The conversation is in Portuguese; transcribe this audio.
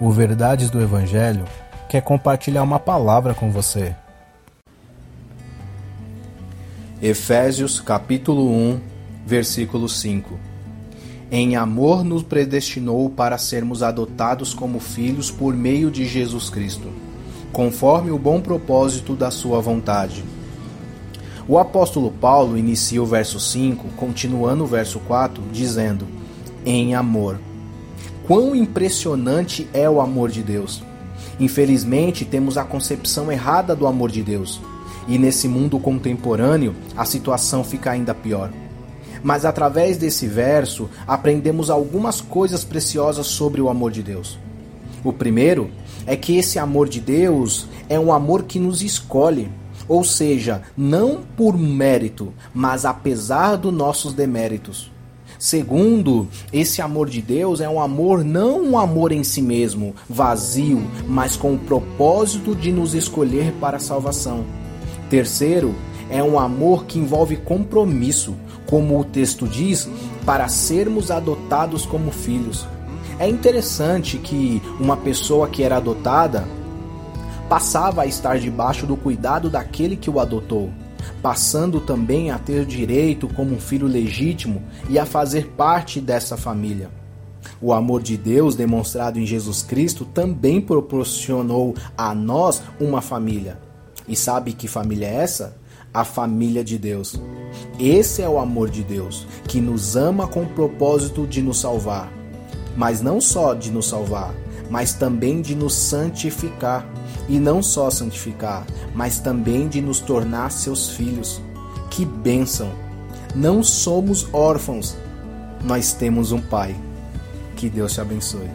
O Verdades do Evangelho quer compartilhar uma palavra com você. Efésios capítulo 1, versículo 5. Em amor nos predestinou para sermos adotados como filhos por meio de Jesus Cristo, conforme o bom propósito da sua vontade. O apóstolo Paulo inicia o verso 5, continuando o verso 4, dizendo: Em amor quão impressionante é o amor de Deus. Infelizmente, temos a concepção errada do amor de Deus. E nesse mundo contemporâneo, a situação fica ainda pior. Mas através desse verso, aprendemos algumas coisas preciosas sobre o amor de Deus. O primeiro é que esse amor de Deus é um amor que nos escolhe, ou seja, não por mérito, mas apesar dos nossos deméritos. Segundo, esse amor de Deus é um amor não um amor em si mesmo, vazio, mas com o propósito de nos escolher para a salvação. Terceiro, é um amor que envolve compromisso, como o texto diz, para sermos adotados como filhos. É interessante que uma pessoa que era adotada passava a estar debaixo do cuidado daquele que o adotou passando também a ter direito como um filho legítimo e a fazer parte dessa família. O amor de Deus demonstrado em Jesus Cristo também proporcionou a nós uma família. E sabe que família é essa? A família de Deus. Esse é o amor de Deus, que nos ama com o propósito de nos salvar. Mas não só de nos salvar, mas também de nos santificar. E não só santificar, mas também de nos tornar seus filhos. Que bênção! Não somos órfãos, nós temos um Pai. Que Deus te abençoe.